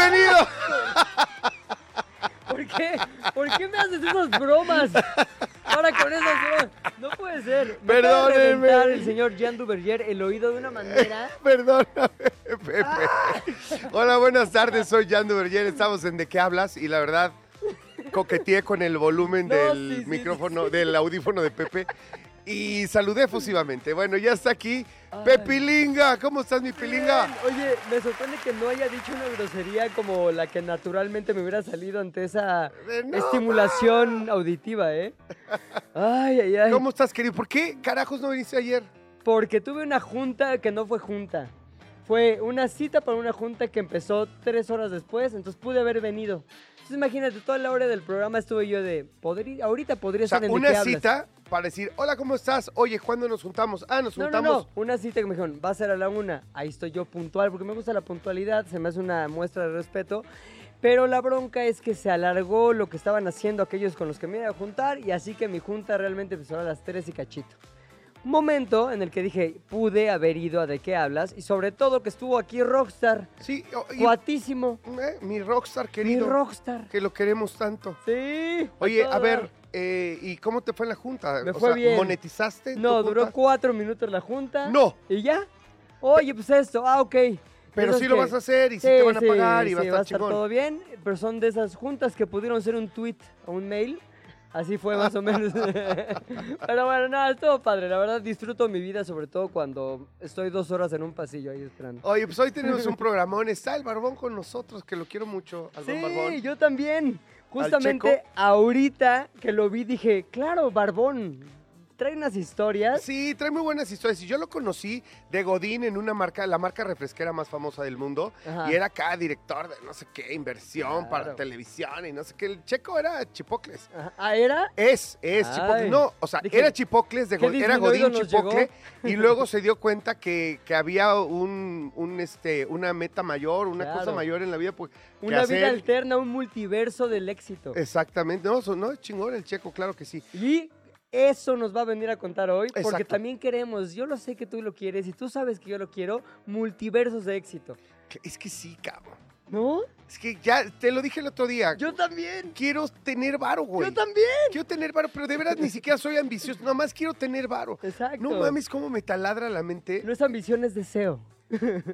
¡Bienvenido! ¿Por qué? ¿Por qué me haces esas bromas? Ahora con esas bromas. No puede ser. Me acaba de Perdónenme. reventar el señor Jan Duverger el oído de una manera. Perdóname, Pepe. Hola, buenas tardes. Soy Jan Duverger. Estamos en ¿De qué hablas? Y la verdad, coqueteé con el volumen No, del sí, sí, micrófono, del audífono de Pepe. Y saludé efusivamente. Bueno, ya está aquí Pepilinga. ¿Cómo estás, mi Pilinga? Bien. Oye, me sorprende que no haya dicho una grosería como la que naturalmente me hubiera salido ante esa Eh, no, estimulación auditiva, ¿eh? Ay, ay, ay. ¿Cómo estás, querido? ¿Por qué carajos no viniste ayer? Porque tuve una junta que no fue junta. Fue una cita para una junta que empezó tres horas después, entonces pude haber venido. Entonces imagínate, toda la hora del programa estuve yo de, podría, ahorita podría O sea, estar en ¿De qué una cita para decir, hola, ¿cómo estás? Oye, ¿cuándo nos juntamos? Ah, nos No, no, juntamos. no, una cita que me dijeron, va a ser a la una. Ahí estoy yo puntual, porque me gusta la puntualidad, se me hace una muestra de respeto. Pero la bronca es que se alargó lo que estaban haciendo aquellos con los que me iba a juntar, y así que mi junta realmente empezó a las 3 y cachito. Un momento en el que dije, pude haber ido a de qué hablas, y sobre todo que estuvo aquí Rockstar, Sí, o- y- cuatísimo, eh, mi rockstar mi querido. Rockstar. Que lo queremos tanto. Sí. Oye, a ver, eh, ¿y cómo te fue en la junta? Me O fue sea, bien. ¿Monetizaste? No, duró junta? cuatro minutos la junta. No. ¿Y ya? Oye, pues esto, ah, ok. Pero sí lo que- vas a hacer y sí, te van a pagar y sí, va a estar chingón. todo bien, pero son de esas juntas que pudieron ser un tweet o un mail. Así fue más o menos. pero bueno, nada, estuvo padre. La verdad disfruto mi vida, sobre todo cuando estoy dos horas en un pasillo ahí esperando. Oye, pues hoy tenemos un programón. Está el Barbón con nosotros, que lo quiero mucho, al buen Barbón. Sí, yo también. Justamente ahorita que lo vi dije, claro, Barbón, trae unas historias. Sí, trae muy buenas historias. Y yo lo conocí de Godín en una marca, la marca refresquera más famosa del mundo. Ajá. Y era acá director de no sé qué, inversión para televisión y no sé qué. El checo era Chipocles. Ajá. Ah, ¿era? Es, es Ay. Chipocles. No, o sea, Dije, era Chipocles, de ¿qué Godín, era Godín Chipocle. Y luego se dio cuenta que, que había un, un, este, una meta mayor, una Claro. cosa mayor en la vida. Pues, Una vida alterna, un multiverso del éxito. Exactamente. No, no, es chingón el checo, claro que sí. Y eso nos va a venir a contar hoy, porque también queremos, yo lo sé que tú lo quieres y tú sabes que yo lo quiero, multiversos de éxito. Es que sí, cabrón. ¿No? Es que ya te lo dije el otro día. Yo también. quiero tener varo, güey. Yo también. Quiero tener varo, pero de verdad ni siquiera soy ambicioso. Nomás quiero tener varo. Exacto. No mames, cómo me taladra la mente. No es ambición, es deseo.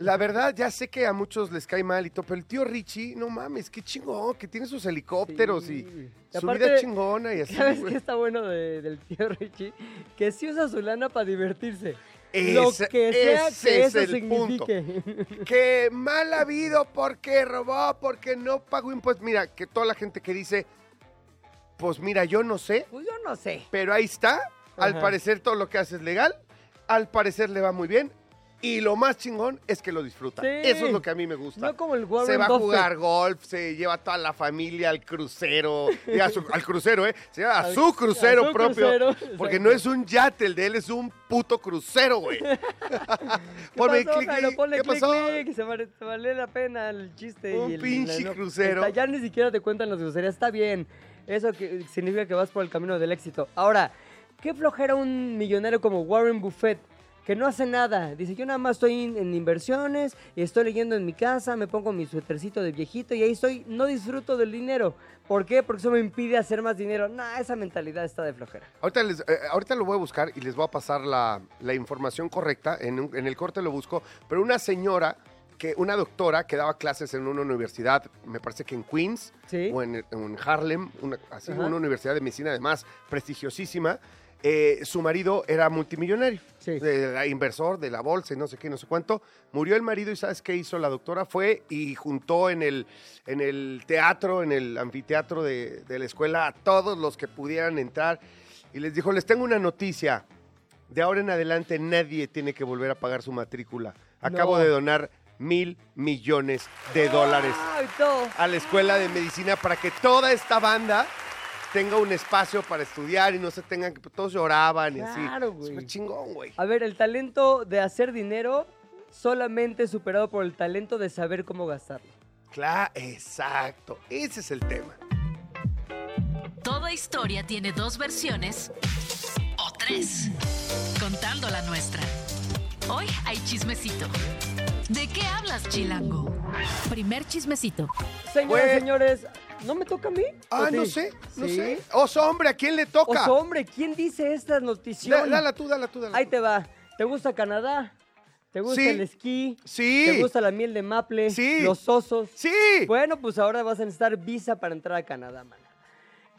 La verdad, ya sé que a muchos les cae mal y todo, pero el tío Richie, no mames, qué chingón, que tiene sus helicópteros Sí. y, Y su aparte, vida chingona y así. ¿Sabes güey. qué está bueno de- del tío Richie? Que sí usa su lana para divertirse. lo Ese- que sea ese que es eso el signifique. Que mal habido porque robó, porque no pagó impuestos. Mira, que toda la gente que dice, pues mira, yo no sé, pues yo no sé. pero ahí está. Al Ajá. parecer todo lo que hace es legal. Al parecer le va muy bien. Y lo más chingón es que lo disfruta. Sí. Eso es lo que a mí me gusta. No como el Warren se va a jugar golf, se lleva a toda la familia al crucero. y a su- al crucero, ¿eh? Se lleva a su crucero a su propio. crucero, Porque no es un yate, el de él es un puto crucero, güey. ¿Qué Ponme pasó, clic. Ponle ¿Qué clic, pasó? clic, se vale, se vale la pena el chiste. Un y el- pinche la- no- crucero. Ya ni siquiera te cuentan las groserías. Está bien. Eso que significa que vas por el camino del éxito. Ahora, ¿qué flojera un millonario como Warren Buffett? Que no hace nada. Dice, yo nada más estoy en, en inversiones y estoy leyendo en mi casa, me pongo mi suétercito de viejito y ahí estoy, no disfruto del dinero. ¿Por qué? Porque eso me impide hacer más dinero. Nah, esa mentalidad está de flojera. Ahorita, les- eh, ahorita lo voy a buscar y les voy a pasar la, la información correcta. En, un- en el corte lo busco. Pero una señora, que, una doctora que daba clases en una universidad, me parece que en Queens Sí. o en, en Harlem, una, así, Ajá. una universidad de medicina además prestigiosísima. Eh, su marido era multimillonario, Sí. inversor de la bolsa y no sé qué, no sé cuánto. Murió el marido y ¿sabes qué hizo la doctora? Fue y juntó en el, en el teatro, en el anfiteatro de, de la escuela a todos los que pudieran entrar y les dijo, les tengo una noticia. De ahora en adelante nadie tiene que volver a pagar su matrícula. Acabo No. de donar mil millones de dólares a la escuela de medicina para que toda esta banda tenga un espacio para estudiar y no se tengan que. Todos lloraban y así. Claro, güey. Súper chingón, güey. A ver, el talento de hacer dinero solamente superado por el talento de saber cómo gastarlo. Claro, exacto. Ese es el tema. Toda historia tiene dos versiones o tres, contando la nuestra. Hoy hay chismecito. ¿De qué hablas, Chilango? Primer chismecito. Señoras, Güey. señores, ¿no me toca a mí? Ah, ¿O no sé, no ¿Sí? sé. Oso, hombre, ¿a quién le toca? Oso, hombre, ¿quién dice esta Da- notición? dala tú, dala tú, dala Ahí tú. te va. ¿Te gusta Canadá? ¿Te gusta Sí. el esquí? Sí. ¿Te gusta la miel de maple? Sí. ¿Los osos? ¡Sí! Bueno, pues ahora vas a necesitar visa para entrar a Canadá, man.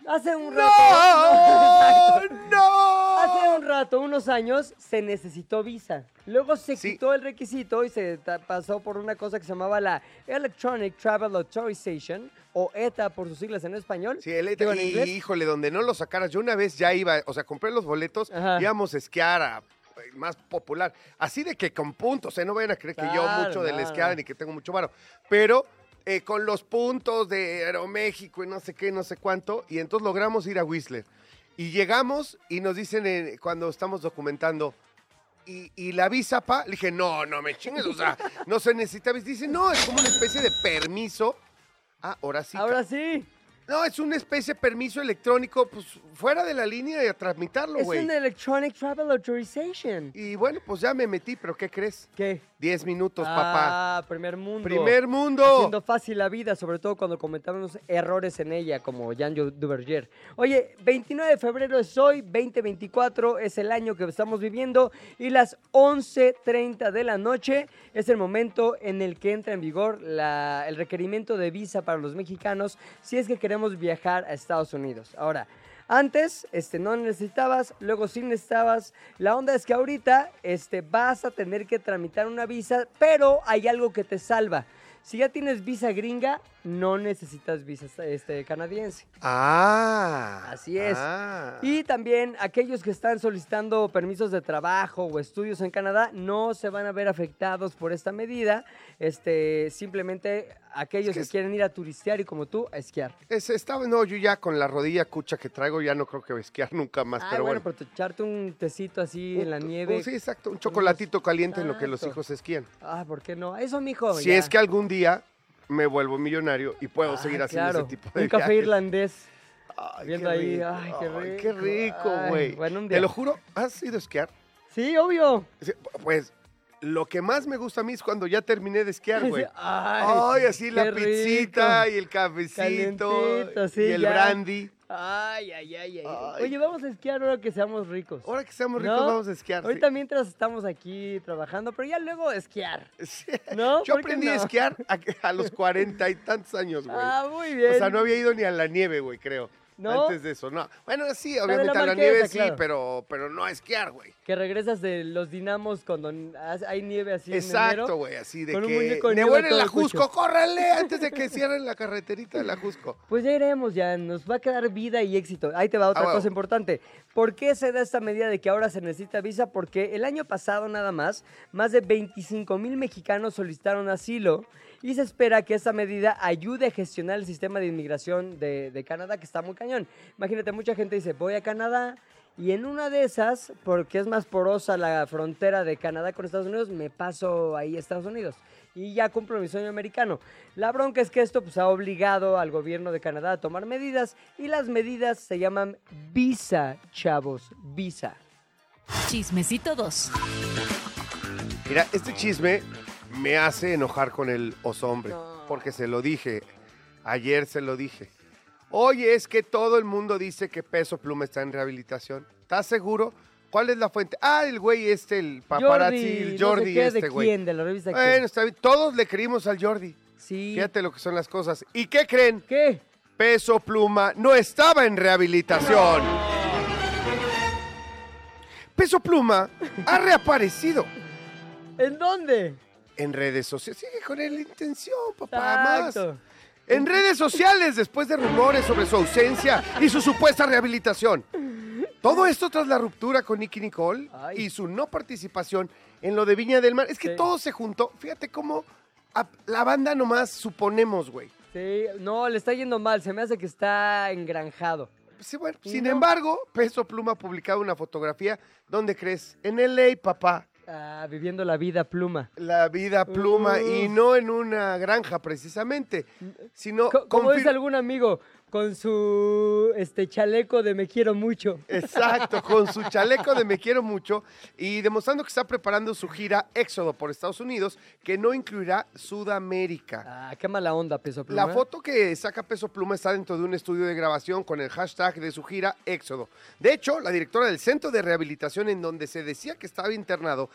Hace un rato. ¡No! Exacto. ¡No! Hace un rato, unos años, se necesitó visa. Luego se Sí. quitó el requisito y se pasó por una cosa que se llamaba la Electronic Travel Authorization, o ETA por sus siglas en español. Sí, el en y, híjole, donde no lo sacaras, yo una vez ya iba, o sea, compré los boletos, Ajá. íbamos a esquiar a eh, más popular, así de que con puntos, ¿eh? no vayan a creer que yo mucho del esquiar ni que tengo mucho varo, pero eh, con los puntos de Aeroméxico y no sé qué, no sé cuánto, y entonces logramos ir a Whistler. Y llegamos y nos dicen eh, cuando estamos documentando, ¿y, y la visa, pa? Le dije, no, no me chingues, o sea, no se necesita visa. Dice, no, es como una especie de permiso. Ah, ahora sí. Ahora sí. No, es una especie de permiso electrónico, pues fuera de la línea y a tramitarlo, Es güey. un Electronic Travel Authorization. Y bueno, pues ya me metí, pero ¿qué crees? ¿Qué? Diez minutos, papá. Ah, primer mundo. Primer mundo. Haciendo fácil la vida, sobre todo cuando cometamos errores en ella, como Jan Duverger. Oye, 29 de febrero es hoy, 2024 es el año que estamos viviendo y las 11.30 de la noche es el momento en el que entra en vigor la- el requerimiento de visa para los mexicanos si es que queremos viajar a Estados Unidos. Ahora, antes, este, no necesitabas, luego sí necesitabas. La onda es que ahorita, este, vas a tener que tramitar una visa, pero hay algo que te salva. Si ya tienes visa gringa, no necesitas visa este, canadiense. Ah. Así es. ah. Y también aquellos que están solicitando permisos de trabajo o estudios en Canadá no se van a ver afectados por esta medida. Este, simplemente aquellos Es que quieren ir a turistear y como tú, a esquiar. Es- estaba, no, yo ya con la rodilla cucha que traigo ya no creo que voy a esquiar nunca más, Ah, pero bueno, bueno. pero te- echarte un tecito así en la nieve. un- sí, exacto, un chocolatito caliente en lo que los hijos esquían. Ah, ¿por qué no? Eso, mijo. Si ya. es que algún día me vuelvo millonario y puedo Ah, seguir haciendo claro. ese tipo de Un café viajes. irlandés. Ay, viendo ahí, rico, ay, qué ay, qué rico. rico, güey. bueno, un Te lo juro, ¿has ido a esquiar? Sí, obvio. Pues lo que más me gusta a mí es cuando ya terminé de esquiar, güey. Ay, Ay, así la pizzita rico. y el cafecito sí, y el ya. brandy. Ay, ay, ay, ay. Ay. Oye, vamos a esquiar ahora que seamos ricos. Ahora que seamos ricos ¿No? vamos a esquiar. sí. Ahorita mientras estamos aquí trabajando, pero ya luego esquiar. Sí. ¿No? Yo ¿Por qué aprendí a esquiar a, a los cuarenta y tantos años, güey. Ah, muy bien. o sea, no había ido ni a la nieve, güey, creo. ¿No? Antes de eso, no. Bueno, sí, obviamente la a la Marquesa, nieve sí, claro. pero, pero no a esquiar, güey. Que regresas de los dinamos cuando hay nieve así en Exacto, güey, así de con un que... muñeco de ¡Ne nieve bueno en la. Jusco, córrele antes de que cierren la carreterita de la Jusco. Pues ya iremos, ya nos va a quedar vida y éxito. Ahí te va otra Ah, cosa importante. ¿Por qué se da esta medida de que ahora se necesita visa? Porque el año pasado nada más, más de 25 mil mexicanos solicitaron asilo y se espera que esta medida ayude a gestionar el sistema de inmigración de, de Canadá, que está muy cañón. Imagínate, mucha gente dice, voy a Canadá y en una de esas, porque es más porosa la frontera de Canadá con Estados Unidos, me paso ahí a Estados Unidos y ya cumplo mi sueño americano. La bronca es que esto pues, ha obligado al gobierno de Canadá a tomar medidas y las medidas se llaman visa, chavos, visa. Chismecito 2. Mira, este chisme me hace enojar con el oso hombre, No. porque se lo dije. Ayer se lo dije. Oye, es que todo el mundo dice que Peso Pluma está en rehabilitación. ¿Estás seguro? ¿Cuál es la fuente? Ah, el güey este, el paparazzi, el no sé Jordi qué, este, ¿de güey. quién? ¿De la revista Bueno, quién? está bien. Todos le creímos al Jordi. Sí. Fíjate lo que son las cosas. ¿Y qué creen? ¿Qué? Peso Pluma no estaba en rehabilitación. Peso Pluma ha reaparecido ¿En dónde? En redes sociales. Sigue con la intención, papá, más. En redes sociales, después de rumores sobre su ausencia y su supuesta rehabilitación. Todo esto tras la ruptura con Nicky Nicole Ay. y su no participación en lo de Viña del Mar. Es que Sí. todo se juntó. Fíjate cómo a- la banda nomás suponemos, güey. Sí, no, le está yendo mal. Se me hace que está engranjado. Sí, bueno, sin no. embargo, Peso Pluma ha publicado una fotografía. ¿Dónde crees? En LA, papá. Ah, viviendo la vida pluma. La vida pluma y no en una granja precisamente, sino Co- como confir- dice algún amigo, con su este chaleco de me quiero mucho. Exacto, con su chaleco de Me Quiero Mucho y demostrando que está preparando su gira Éxodo por Estados Unidos, que no incluirá Sudamérica. Ah, qué mala onda, peso pluma. La foto que saca Peso Pluma está dentro de un estudio de grabación con el hashtag de su gira Éxodo. De hecho, la directora del centro de rehabilitación en donde se decía que estaba internado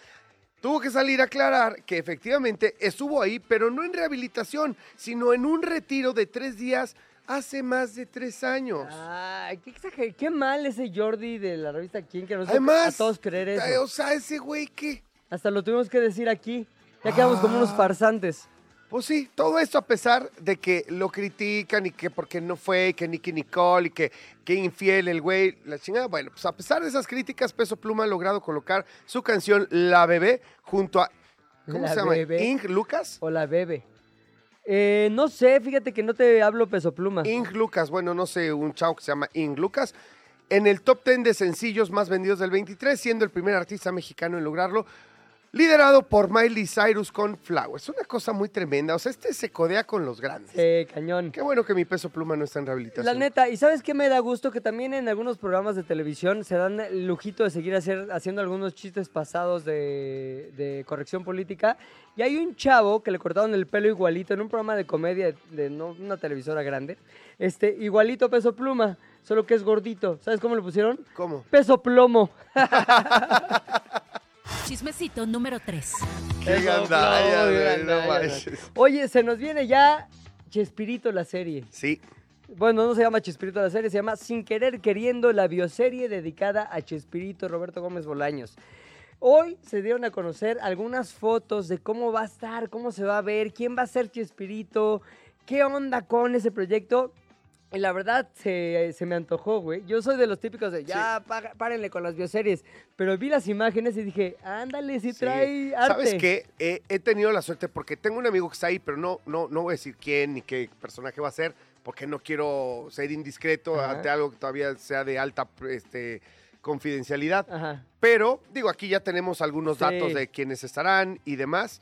tuvo que salir a aclarar que efectivamente estuvo ahí, pero no en rehabilitación, sino en un retiro de tres días hace más de tres años. Ay, qué, mal ese Jordi de la revista Quién que nos Además, a todos creer eso. o sea, ese güey que... Hasta lo tuvimos que decir aquí. Ya quedamos como unos Ah. farsantes. Pues sí, todo esto a pesar de que lo critican y que porque no fue, y que Nicky Nicole y que, que infiel el güey, la chingada. Bueno, pues a pesar de esas críticas, Peso Pluma ha logrado colocar su canción La Bebé junto a, ¿cómo La se llama? Bebé. Ing Lucas. O la bebe. Eh, no sé, fíjate que no te hablo peso pluma. Ing Lucas, bueno, no sé, un chavo que se llama Ing Lucas. En el top 10 de sencillos más vendidos del 23, siendo el primer artista mexicano en lograrlo. Liderado por Miley Cyrus con Flowers. Una cosa muy tremenda. O sea, este se codea con los grandes. Eh, cañón. Qué bueno que mi peso pluma no está en rehabilitación. La neta, y sabes qué me da gusto que también en algunos programas de televisión se dan el lujito de seguir hacer, haciendo algunos chistes pasados de, de corrección política. Y hay un chavo que le cortaron el pelo igualito en un programa de comedia de, de no, una televisora grande. Este, igualito peso pluma, solo que es gordito. ¿Sabes cómo le pusieron? ¿Cómo? Peso plomo. Chismecito número 3. Qué gandalla, güey, no manches. Oye, se nos viene ya Chespirito la serie. Sí, Bueno, no se llama Chespirito la serie, se llama Sin Querer Queriendo, la bioserie dedicada a Chespirito Roberto Gómez Bolaños. Hoy se dieron a conocer algunas fotos de cómo va a estar, cómo se va a ver, quién va a ser Chespirito, qué onda con ese proyecto. Y la verdad se, se me antojó, güey. Yo soy de los típicos de ya, pa- párenle con las bioseries. Pero vi las imágenes y dije, ándale, si sí. trae arte. ¿Sabes qué? Eh, he tenido la suerte porque tengo un amigo que está ahí, pero no, no, no voy a decir quién ni qué personaje va a ser, porque no quiero ser indiscreto Ajá. ante algo que todavía sea de alta este, confidencialidad. Ajá. Pero, digo, aquí ya tenemos algunos Sí. datos de quiénes estarán y demás.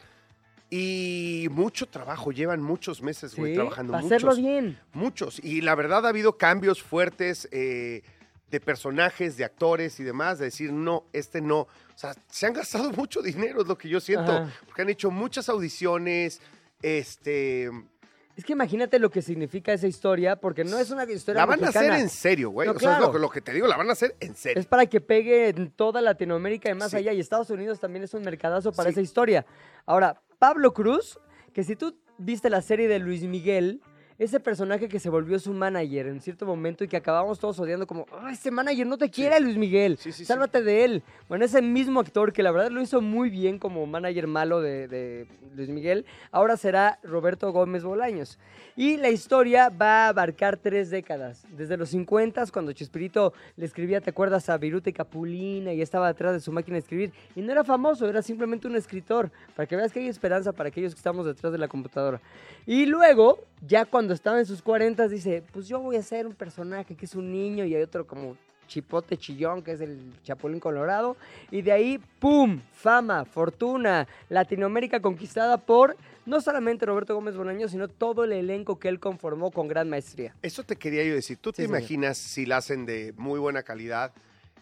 Y mucho trabajo, llevan muchos meses, güey, Sí, trabajando. para muchos. hacerlo bien. Muchos. Y la verdad ha habido cambios fuertes eh, de personajes, de actores y demás, de decir, no, este no. O sea, se han gastado mucho dinero, es lo que yo siento. Ajá. Porque han hecho muchas audiciones, este... Es que imagínate lo que significa esa historia, porque no es una historia La van a hacer en serio, güey. No, o sea, es lo, que- lo que te digo, la van a hacer en serio. Es para que pegue en toda Latinoamérica y más Sí. allá. Y Estados Unidos también es un mercadazo para Sí. esa historia. Ahora, Pablo Cruz, que si tú viste la serie de Luis Miguel, ese personaje que se volvió su manager en cierto momento y que acabamos todos odiando como, "Ah, ese manager no te quiere, Luis Miguel, Sí, sálvate de él. Bueno, ese mismo actor que la verdad lo hizo muy bien como manager malo de, de Luis Miguel, ahora será Roberto Gómez Bolaños. Y la historia va a abarcar tres décadas, desde los 50 cuando Chespirito le escribía, ¿te acuerdas? A Viruta y Capulina y estaba detrás de su máquina de escribir. Y no era famoso, era simplemente un escritor, para que veas que hay esperanza para aquellos que estamos detrás de la computadora. Y luego, ya cuando estaba en sus 40, dice, pues yo voy a ser un personaje que es un niño y hay otro como chipote chillón, que es el Chapulín Colorado. Y de ahí, ¡pum! Fama, fortuna, Latinoamérica conquistada por no solamente Roberto Gómez Bolaños, sino todo el elenco que él conformó con gran maestría. Eso te quería yo decir. ¿Tú Sí, te señor. imaginas si la hacen de muy buena calidad,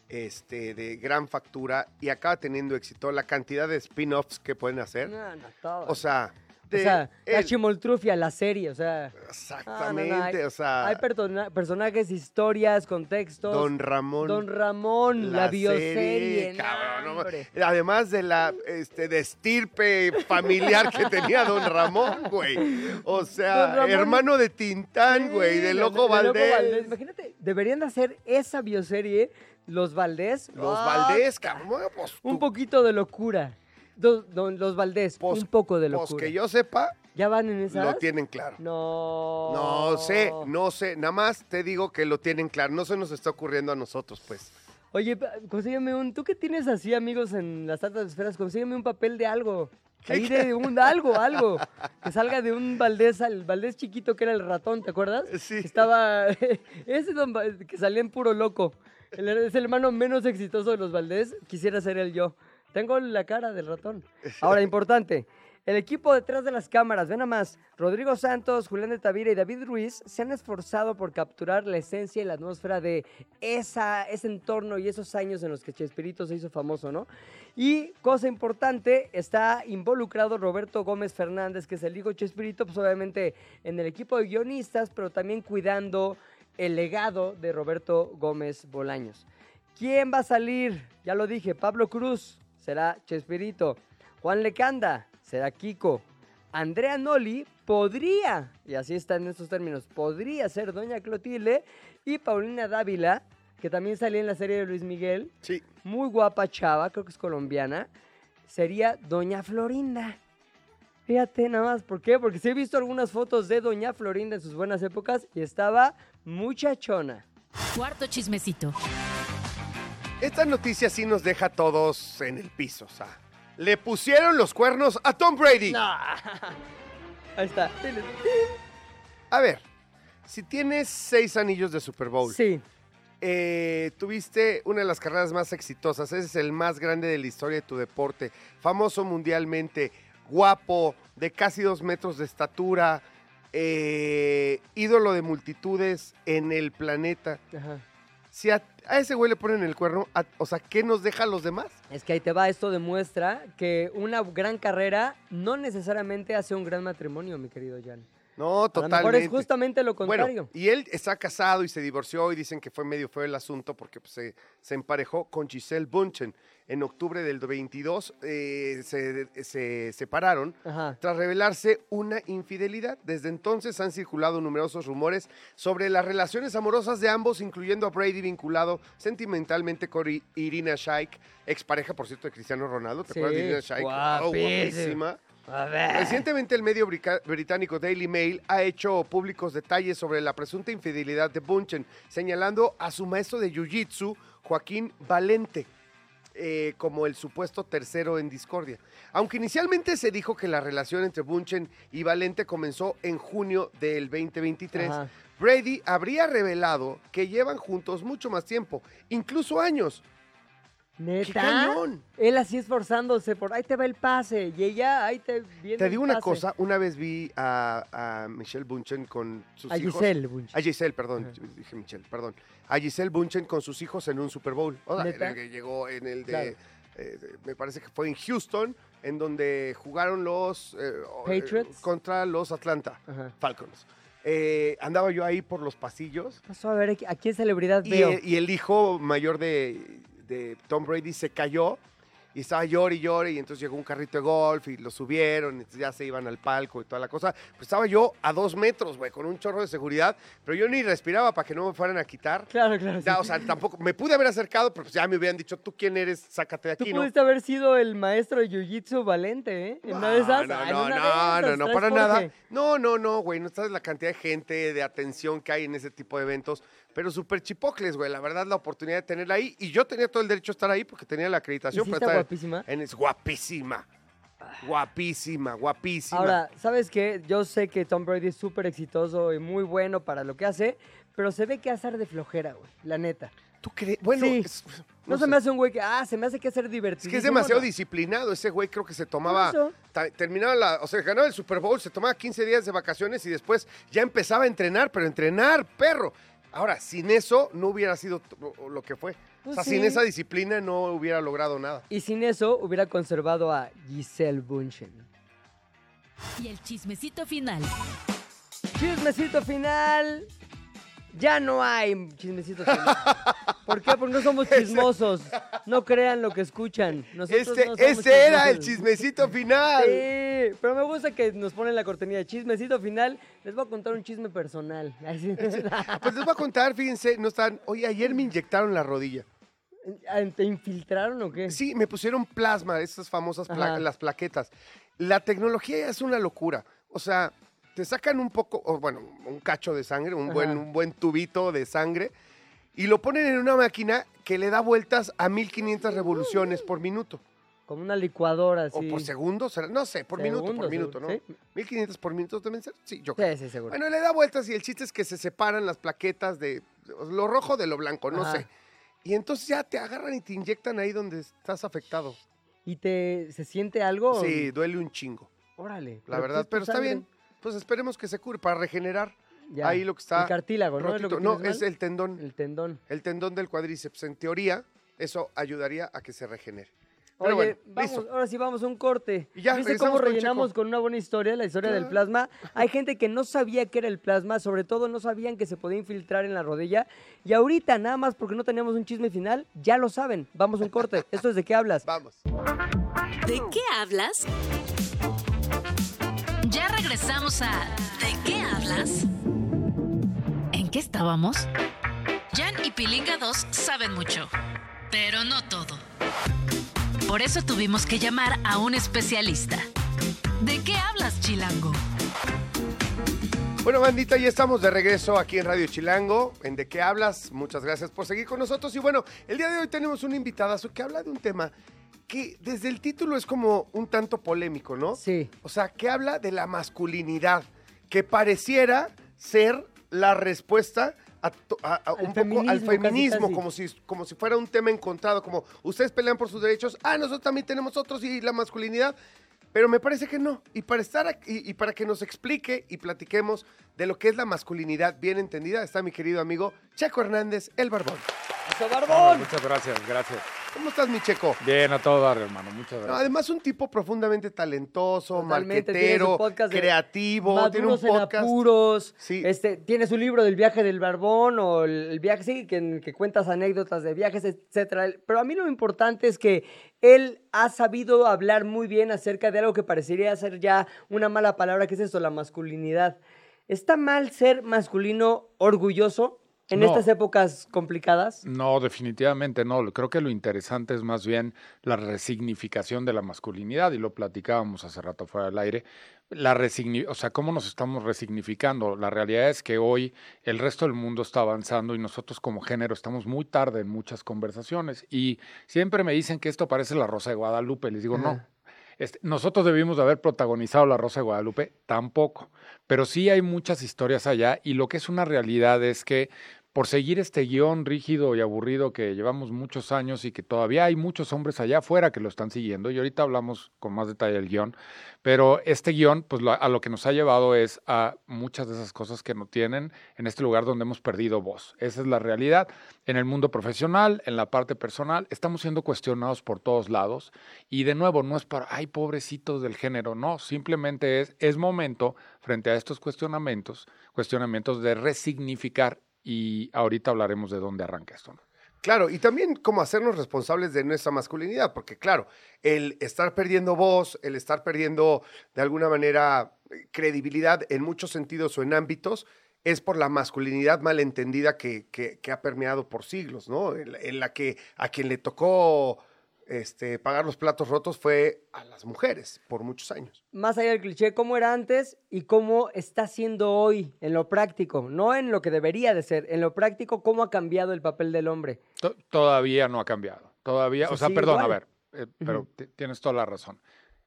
este, de gran factura y acaba teniendo éxito la cantidad de spin-offs que pueden hacer? No, no, todo. O sea, O sea, la él- chimoltrufia, la serie, o sea... exactamente, no, no, hay- o sea, Hay persona- personajes, historias, contextos. Don Ramón. Don Ramón, la, bioserie. no, cabrón, no. Además de la este, de estirpe familiar que tenía Don Ramón, güey. O sea, Ramón- hermano de Tintán, güey, Sí, de de- Loco Valdés. Imagínate, deberían de hacer esa bioserie, Los Valdés. Los Ah, Valdés, cabrón. bueno, pues, Un poquito de locura. Do- don- los Valdés, Pues- un poco de pues locura. que yo sepa, ¿Ya van en esas? lo tienen claro. No. No sé, no sé, nada más te digo que lo tienen claro, no se nos está ocurriendo a nosotros, pues. Oye, consígueme un... ¿Tú que tienes así amigos en las altas esferas? Consígueme un papel de algo. Ahí de un algo, algo. Que salga de un Valdés, el Valdés chiquito que era el ratón, ¿te acuerdas? Sí. Estaba. Ese don que salía en puro loco. El, es el hermano menos exitoso de los Valdés. Quisiera ser el yo. Tengo la cara del ratón. Ahora, importante. El equipo detrás de las cámaras, ven a más, Rodrigo Santos, Julián de Tavira y David Ruiz se han esforzado por capturar la esencia y la atmósfera de esa, ese entorno y esos años en los que Chespirito se hizo famoso, ¿no? Y cosa importante, está involucrado Roberto Gómez Fernández, que es el hijo de Chespirito, pues obviamente en el equipo de guionistas, pero también cuidando el legado de Roberto Gómez Bolaños. ¿Quién va a salir? Ya lo dije, Pablo Cruz será Chespirito. Juan Lecanda será Kiko. Andrea Noli podría, y así está en estos términos, podría ser Doña Clotilde. Y Paulina Dávila, que también salía en la serie de Luis Miguel, Sí. muy guapa chava, creo que es colombiana, sería Doña Florinda. Fíjate nada más, ¿por qué? Porque sí he visto algunas fotos de Doña Florinda en sus buenas épocas y estaba muchachona. Cuarto chismecito. Esta noticia sí nos deja a todos en el piso, o sea. Le pusieron los cuernos a Tom Brady. Ahí está. A ver, si tienes seis anillos de Super Bowl, Sí, eh, tuviste una de las carreras más exitosas, ese es el más grande de la historia de tu deporte, famoso mundialmente, guapo, de casi dos metros de estatura, eh, ídolo de multitudes en el planeta. ajá. Si a, ese güey le ponen el cuerno, a- o sea, ¿qué nos deja a los demás? Es que ahí te va, esto demuestra que una gran carrera no necesariamente hace un gran matrimonio, mi querido Jan. No, A lo totalmente. mejor es justamente lo contrario. Bueno, y él está casado y se divorció y dicen que fue medio feo el asunto porque pues, se, se emparejó con Giselle Bunchen. En octubre del 22 eh, se, se separaron Ajá. tras revelarse una infidelidad. Desde entonces han circulado numerosos rumores sobre las relaciones amorosas de ambos, incluyendo a Brady vinculado sentimentalmente con Irina Shayk, expareja, por cierto, de Cristiano Ronaldo. ¿Te Sí, acuerdas de Irina Shayk? Wow, guapísima. guapísima. Recientemente el medio británico Daily Mail ha hecho públicos detalles sobre la presunta infidelidad de Bunchen, señalando a su maestro de Jiu-Jitsu, Joaquín Valente, eh, como el supuesto tercero en discordia. Aunque inicialmente se dijo que la relación entre Bunchen y Valente comenzó en junio del 2023, Ajá. Brady habría revelado que llevan juntos mucho más tiempo, incluso años. ¿Neta? cañón! Él así esforzándose por ahí te va el pase y ella ahí te viene Te el digo una pase. cosa, una vez vi a, a Michelle Bunchen con sus A hijos. Giselle Bunchen. A Giselle, perdón, Ajá. dije Michelle, perdón. A Giselle Bunchen con sus hijos en un Super Bowl. O sea, el que llegó en el de, Claro. eh, de- me parece que fue en Houston, en donde jugaron los eh, eh, Patriots. contra los Atlanta Ajá. Falcons. Eh, andaba yo ahí por los pasillos Pasó a ver a quién celebridad y, veo. y el hijo mayor de, de Tom Brady se cayó y estaba llore y llore y entonces llegó un carrito de golf y lo subieron, y entonces ya se iban al palco y toda la cosa. Pues estaba yo a dos metros, güey, con un chorro de seguridad, pero yo ni respiraba para que no me fueran a quitar. Claro, claro. Ya, sí. o sea, tampoco, me pude haber acercado, pero pues ya me hubieran dicho, ¿tú quién eres? Sácate de Tú aquí, ¿no? pudiste haber sido el maestro de Jiu-Jitsu Valente, ¿eh? En una de esas. No, no, no, no, esas, no, traes para nada. No, no, no, güey, no sabes la cantidad de gente, de atención que hay en ese tipo de eventos, pero súper chipocles, güey, la verdad, la oportunidad de tenerla ahí, y yo tenía todo el derecho a estar ahí porque tenía la acreditación. ¿Y sí para está estar guapísima? En, es guapísima, guapísima, guapísima. Ahora, ¿sabes qué? Yo sé que Tom Brady es súper exitoso y muy bueno para lo que hace, pero se ve que hacer de flojera, güey, la neta. ¿tú crees? Bueno, Sí. es, No, se sé. me hace un güey que, ah, se me hace que hacer Es divertido. que es demasiado disciplinado. Ese güey creo que se tomaba. eso. ta- Terminaba la. O sea, ganaba el Super Bowl, se tomaba 15 días de vacaciones y después ya empezaba a entrenar, pero entrenar, perro. Ahora, sin eso no hubiera sido lo- que fue. Pues o sea, sí. sin esa disciplina no hubiera logrado nada. Y sin eso hubiera conservado a Giselle Bunchen. Y el chismecito final. Chismecito final. Ya no hay chismecito final. ¿Por qué? Porque no somos chismosos. No crean lo que escucan. Nosotros Este, no somos ese era el chismecito final. Sí, pero me gusta que nos ponen la cortinilla de chismecito final. Les voy a contar un chisme personal. Pues les voy a contar, fíjense, no están. Oye, ayer me inyectaron la rodilla. ¿Te infiltraron o qué? Sí, me pusieron plasma, esas famosas pla- las plaquetas. La tecnología es una locura. O sea, te sacan un poco, o bueno, un cacho de sangre, un buen, un buen tubito de sangre, y lo ponen en una máquina que le da vueltas a 1500 revoluciones por minuto. Como una licuadora, así. O por segundo, será, no sé, por minuto, por Segundo, minuto, ¿no? seguro, 1500 por minuto ser. Sí, yo creo. Sí, sí, seguro. Bueno, le da vueltas y el chiste es que se separan las plaquetas de lo rojo de lo blanco, no Ajá. sé. Y entonces ya te agarran y te inyectan ahí donde estás afectado. ¿Y te se siente algo? Sí, duele un chingo, Órale. la ¿pero verdad, tu pero está sangre? bien. Pues esperemos que se cure para regenerar Ya. ahí lo que está El cartílago, ¿no? ¿Es lo rotito. que No, es el tendón, El tendón. el tendón del cuádriceps. En teoría, eso ayudaría a que se regenere. Oye, bueno, vamos, listo. ahora sí vamos a un corte. Y ya, ¿Viste cómo rellenamos con una buena historia, la historia del plasma? Hay gente que no sabía qué era el plasma, sobre todo no sabían que se podía infiltrar en la rodilla. Y ahorita, nada más porque no teníamos un chisme final, ya lo saben. Vamos a un corte. ¿Esto es de qué hablas? Vamos. ¿De qué hablas? Ya regresamos a ¿De qué hablas? ¿En qué estábamos? Jan y Pilinga 2 saben mucho, pero no todo. Por eso tuvimos que llamar a un especialista. ¿De qué hablas, Chilango? Bueno, bandita, ya estamos de regreso aquí en Radio Chilango. ¿En de qué hablas? Muchas gracias por seguir con nosotros. Y bueno, el día de hoy tenemos un invitadazo que habla de un tema que desde el título es como un tanto polémico, ¿no? Sí. O sea, que habla de la masculinidad, que pareciera ser la respuesta a, to- a- a Al un poco al feminismo, casi, feminismo, casi. Como, si, como si fuera un tema encontrado, como ustedes pelean por sus derechos, ah, nosotros también tenemos otros y la masculinidad. Pero me parece que no. Y para estar aquí, y para que nos explique y platiquemos de lo que es la masculinidad bien entendida, está mi querido amigo Checo Hernández, el Barbón. ¡Eso, barbón! Muchas gracias, gracias. ¿Cómo estás, mi Checo? Bien, a todo dar, hermano. Muchas gracias. además, un tipo profundamente talentoso, Totalmente, marquetero, creativo, tiene un en podcast. apuros. Sí. Este, tiene su libro del viaje del barbón o el, viaje, sí, que, en el que cuentas anécdotas de viajes, etcétera. Pero a mí lo importante es que él ha sabido hablar muy bien acerca de algo que parecería ser ya una mala palabra, que es esto, la masculinidad. ¿Está mal ser masculino orgulloso en No. estas épocas complicadas? No, definitivamente no. Creo que lo interesante es más bien la resignificación de la masculinidad y lo platicábamos hace rato fuera del aire. La resigni o sea, cómo nos estamos resignificando. La realidad es que hoy el resto del mundo está avanzando y nosotros como género estamos muy tarde en muchas conversaciones y siempre me dicen que esto parece la Rosa de Guadalupe. Les digo, no. Este, nosotros debimos de haber protagonizado La Rosa de Guadalupe, tampoco. Pero sí hay muchas historias allá y lo que es una realidad es que por seguir este guion rígido y aburrido que llevamos muchos años y que todavía hay muchos hombres allá afuera que lo están siguiendo, y ahorita hablamos con más detalle del guion, pero este guion, pues a lo que nos ha llevado es a muchas de esas cosas que no tienen en este lugar donde hemos perdido voz. Esa es la realidad. En el mundo profesional, en la parte personal, estamos siendo cuestionados por todos lados y de nuevo, no es para, ay, pobrecitos del género, no, simplemente es, es momento frente a estos cuestionamientos, cuestionamientos de resignificar y ahorita hablaremos de dónde arranca esto. ¿no? Claro, y también como hacernos responsables de nuestra masculinidad, porque claro, el estar perdiendo voz, el estar perdiendo de alguna manera credibilidad en muchos sentidos o en ámbitos, es por la masculinidad malentendida que, que, ha permeado por siglos, ¿no? En la que a quien le tocó este, pagar los platos rotos fue a las mujeres por muchos años. más allá del cliché, cómo era antes y cómo está siendo hoy en lo práctico, no en lo que debería de ser, en lo práctico, cómo ha cambiado el papel del hombre. To- Todavía no ha cambiado. Todavía, O sea, o sea, sigue perdón, a ver, eh, pero ti- tienes toda la razón.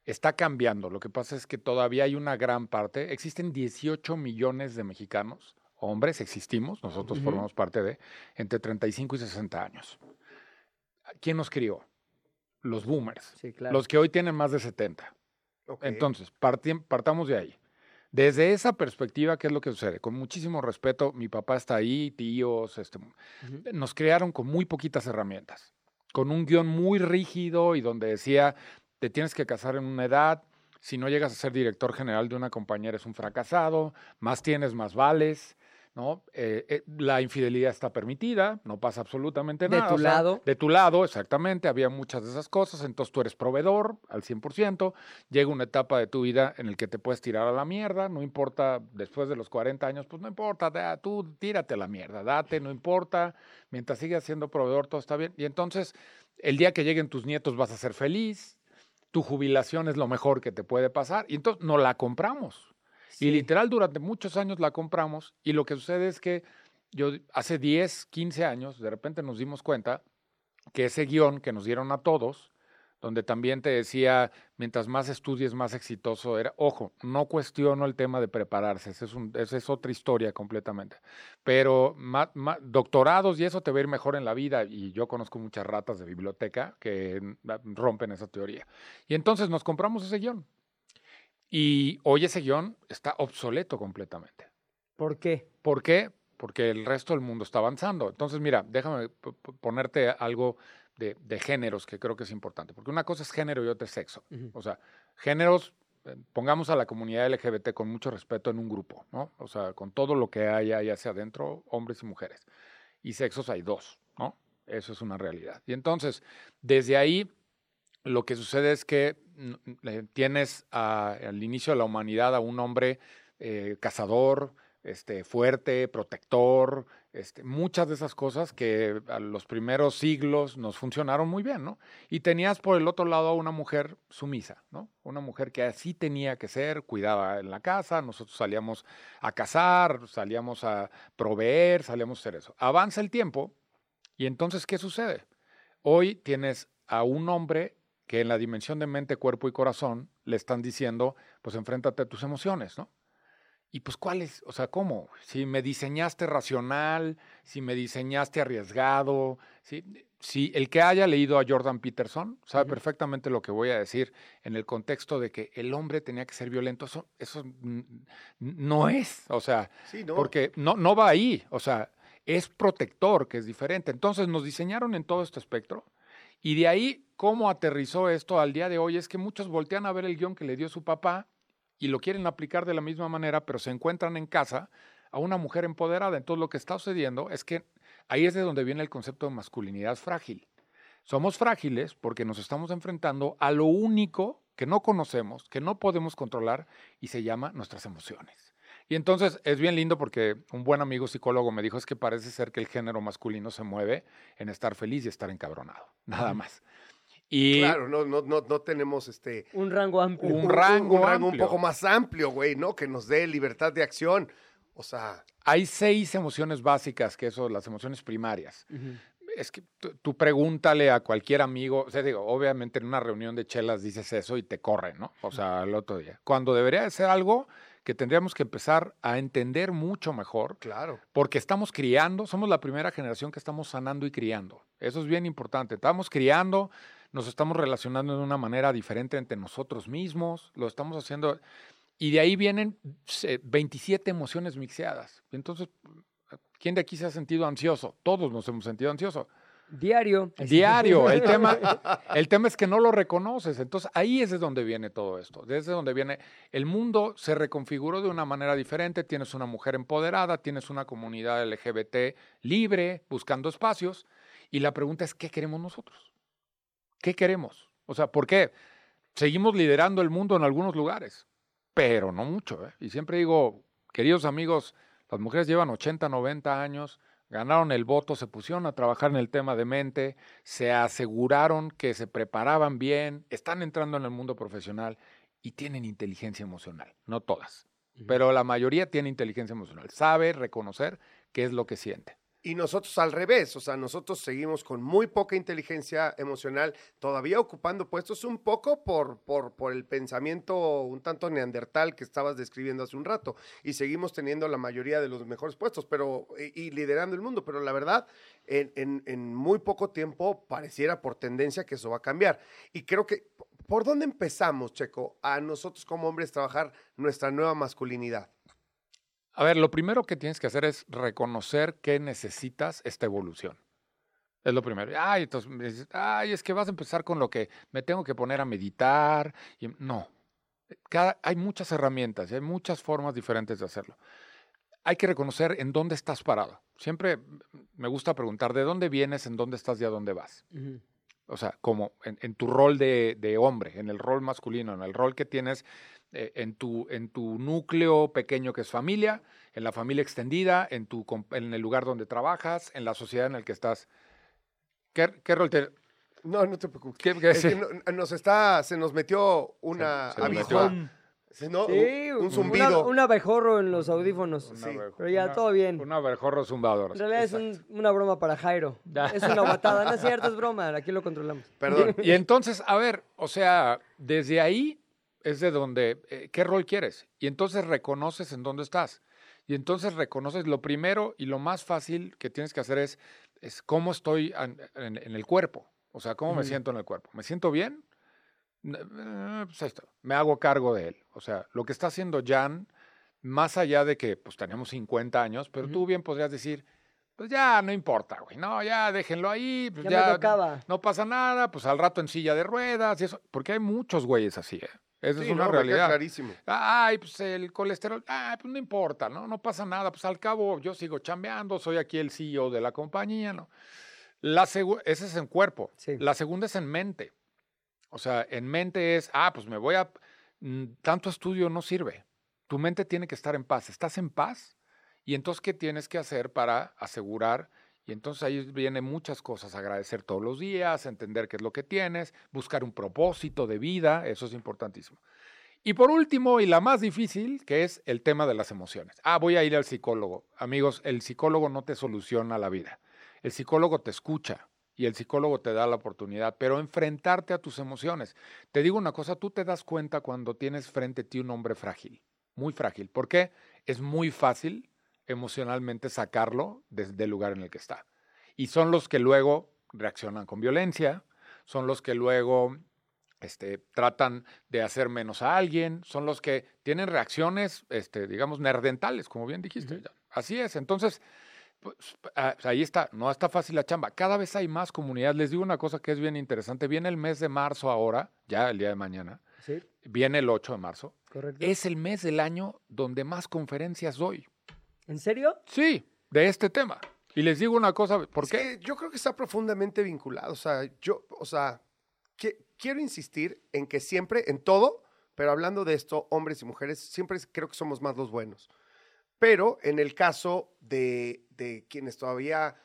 Está cambiando. Lo que pasa es que todavía hay una gran parte. Existen 18 millones de mexicanos, hombres, existimos, nosotros formamos parte de, entre 35 y 60 años. ¿Quién nos crió? Los boomers. Sí, claro. Los que hoy tienen más de 70. Ok. Entonces, partamos de ahí. Desde esa perspectiva, ¿qué es lo que sucede? Con muchísimo respeto, mi papá está ahí, tíos, este, nos crearon con muy poquitas herramientas, con un guion muy rígido y donde decía, te tienes que casar en una edad, si no llegas a ser director general de una compañía eres un fracasado, más tienes, más vales, ¿no? Eh, eh, la infidelidad está permitida, no pasa absolutamente De nada. tu o sea, lado. de tu lado, exactamente, había muchas de esas cosas, entonces tú eres proveedor al 100%, llega una etapa de tu vida en el que te puedes tirar a la mierda, no importa, después de los 40 años, pues no importa, da- tú tírate a la mierda, date, no importa, mientras sigas siendo proveedor todo está bien, y entonces el día que lleguen tus nietos vas a ser feliz, tu jubilación es lo mejor que te puede pasar, y entonces no la compramos. Sí. Y literal, durante muchos años la compramos y lo que sucede es que yo hace 10, 15 años, de repente nos dimos cuenta que ese guion que nos dieron a todos, donde también te decía, mientras más estudies, más exitoso era. Ojo, no cuestiono el tema de prepararse, esa es, un- esa es otra historia completamente. Pero ma- ma- doctorados y eso te va a ir mejor en la vida. Y yo conozco muchas ratas de biblioteca que rompen esa teoría. Y entonces nos compramos ese guion. Y hoy ese guion está obsoleto completamente. ¿Por qué? ¿Por qué? Porque el resto del mundo está avanzando. Entonces, mira, déjame ponerte algo de, de géneros que creo que es importante. Porque una cosa es género y otra es sexo. O sea, géneros, eh, pongamos a la comunidad LGBT con mucho respeto en un grupo, ¿no? O sea, con todo lo que haya ahí hacia adentro, hombres y mujeres. Y sexos hay dos, ¿no? Eso es una realidad. Y entonces, desde ahí, lo que sucede es que tienes al inicio de la humanidad a un hombre eh, cazador, este, fuerte, protector, este, muchas de esas cosas que a los primeros siglos nos funcionaron muy bien, ¿no? Y tenías por el otro lado a una mujer sumisa, ¿no? Una mujer que así tenía que ser, cuidaba en la casa, nosotros salíamos a cazar, salíamos a proveer, salíamos a hacer eso. Avanza el tiempo y entonces, ¿qué sucede? Hoy tienes a un hombre que en la dimensión de mente, cuerpo y corazón le están diciendo, pues enfréntate a tus emociones, ¿no? Y pues, ¿cuáles? O sea, ¿cómo? Si me diseñaste racional, si me diseñaste arriesgado, si, si el que haya leído a Jordan Peterson sabe perfectamente lo que voy a decir en el contexto de que el hombre tenía que ser violento, eso, eso no es, o sea, Sí, ¿no? porque no, no va ahí, o sea, es protector, que es diferente. Entonces nos diseñaron en todo este espectro y de ahí cómo aterrizó esto al día de hoy es que muchos voltean a ver el guion que le dio su papá y lo quieren aplicar de la misma manera, pero se encuentran en casa a una mujer empoderada. Entonces lo que está sucediendo es que ahí es de donde viene el concepto de masculinidad frágil. Somos frágiles porque nos estamos enfrentando a lo único que no conocemos, que no podemos controlar y se llama nuestras emociones. Y entonces es bien lindo porque un buen amigo psicólogo me dijo es que parece ser que el género masculino se mueve en estar feliz y estar encabronado, nada más. Y Claro, no, no, no, no tenemos este... Un rango amplio. Un rango un rango un poco más amplio, güey, ¿no? Que nos dé libertad de acción. O sea, hay seis emociones básicas, que son las emociones primarias. Ujú. Es que tú, tú pregúntale a cualquier amigo, o sea, digo, obviamente en una reunión de chelas dices eso y te corren, ¿no? O sea, el otro día. Cuando debería de ser algo que tendríamos que empezar a entender mucho mejor, claro. porque estamos criando, somos la primera generación que estamos sanando y criando. Eso es bien importante. Estamos criando, nos estamos relacionando de una manera diferente entre nosotros mismos, lo estamos haciendo, y de ahí vienen eh, 27 emociones mixeadas. Entonces, ¿quién de aquí se ha sentido ansioso? Todos nos hemos sentido ansiosos. Diario. Diario. El tema, el tema es que no lo reconoces. Entonces ahí es de donde viene todo esto. Desde donde viene. El mundo se reconfiguró de una manera diferente. Tienes una mujer empoderada, tienes una comunidad LGBT libre, buscando espacios. Y la pregunta es, ¿qué queremos nosotros? ¿Qué queremos? O sea, ¿por qué? Seguimos liderando el mundo en algunos lugares, pero no mucho. ¿eh? Y siempre digo, queridos amigos, las mujeres llevan 80, 90 años ganaron el voto, se pusieron a trabajar en el tema de mente, se aseguraron que se preparaban bien, están entrando en el mundo profesional y tienen inteligencia emocional. No todas, pero la mayoría tiene inteligencia emocional. Sabe reconocer qué es lo que siente. Y nosotros al revés, o sea, nosotros seguimos con muy poca inteligencia emocional, todavía ocupando puestos un poco por, por, por el pensamiento un tanto neandertal que estabas describiendo hace un rato, y seguimos teniendo la mayoría de los mejores puestos, pero y, y liderando el mundo, pero la verdad, en, en, en muy poco tiempo pareciera por tendencia que eso va a cambiar. Y creo que, ¿por dónde empezamos, Checo, a nosotros como hombres trabajar nuestra nueva masculinidad? A ver, lo primero que tienes que hacer es reconocer que necesitas esta evolución. Es lo primero. Ay, entonces me dices, ay, es que vas a empezar con lo que me tengo que poner a meditar. Y no. Cada, hay muchas herramientas y hay muchas formas diferentes de hacerlo. Hay que reconocer en dónde estás parado. Siempre me gusta preguntar de dónde vienes, en dónde estás y a dónde vas. O sea, como en, en tu rol de, de hombre, en el rol masculino, en el rol que tienes eh, en, tu, en tu núcleo pequeño que es familia, en la familia extendida, en, tu, en el lugar donde trabajas, en la sociedad en la que estás. ¿Qué, qué rol te...? No, no te preocupes. qué- qué- Es que sí. no- nos está, se nos metió una Se- metió. Sí, ¿no? Sí, un, un zumbido. Un abejorro en los audífonos. Un Sí. Pero ya, una- todo bien. Un abejorro zumbador. En realidad es un- una broma para Jairo. Es una guatada. No es cierto, es broma. Aquí lo controlamos. Perdón. Y entonces, a ver, o sea, desde ahí es de donde, eh, ¿qué rol quieres? Y entonces reconoces en dónde estás. Y entonces reconoces lo primero y lo más fácil que tienes que hacer es, es cómo estoy an- en, en el cuerpo. O sea, cómo me Ujú. siento en el cuerpo. ¿Me siento bien? Eh, Pues ahí está. Me hago cargo de él. O sea, lo que está haciendo Jan, más allá de que pues tenemos 50 años, pero tú bien podrías decir, pues ya no importa, güey. No, ya déjenlo ahí. Pues Ya ya, me tocaba. no pasa nada, pues al rato en silla de ruedas y eso, porque hay muchos güeyes así, ¿eh? Esa Sí, es una no, realidad. clarísimo. Ay, pues el colesterol, ay, pues no importa, ¿no? No pasa nada, pues al cabo yo sigo chambeando, soy aquí el CEO de la compañía, ¿no? La ese es en cuerpo. Sí. La segunda es en mente. O sea, en mente es, ah, pues me voy a... mm, Tanto estudio no sirve. Tu mente tiene que estar en paz. ¿Estás en paz? Y entonces, ¿qué tienes que hacer para asegurar? Y entonces ahí vienen muchas cosas, agradecer todos los días, entender qué es lo que tienes, buscar un propósito de vida, eso es importantísimo. Y por último, y la más difícil, que es el tema de las emociones. Ah, voy a ir al psicólogo. Amigos, el psicólogo no te soluciona la vida. El psicólogo te escucha y el psicólogo te da la oportunidad, pero enfrentarte a tus emociones. Te digo una cosa, tú te das cuenta cuando tienes frente a ti un hombre frágil, muy frágil. ¿Por qué? Es muy fácil emocionalmente sacarlo desde el lugar en el que está. Y son los que luego reaccionan con violencia, son los que luego este, tratan de hacer menos a alguien, son los que tienen reacciones, este, digamos, nerdentales, como bien dijiste. Así es. Entonces, pues, ah, ahí está, no está fácil la chamba. Cada vez hay más comunidad. Les digo una cosa que es bien interesante. Viene el mes de marzo ahora, ya el día de mañana. Sí, Viene el 8 de marzo. correcto. Es el mes del año donde más conferencias doy. ¿En serio? Sí, de este tema. Y les digo una cosa, ¿por Es qué? que yo creo que está profundamente vinculado. O sea, yo, o sea, que- quiero insistir en que siempre, en todo, pero hablando de esto, hombres y mujeres, siempre creo que somos más los buenos. Pero en el caso de, de quienes todavía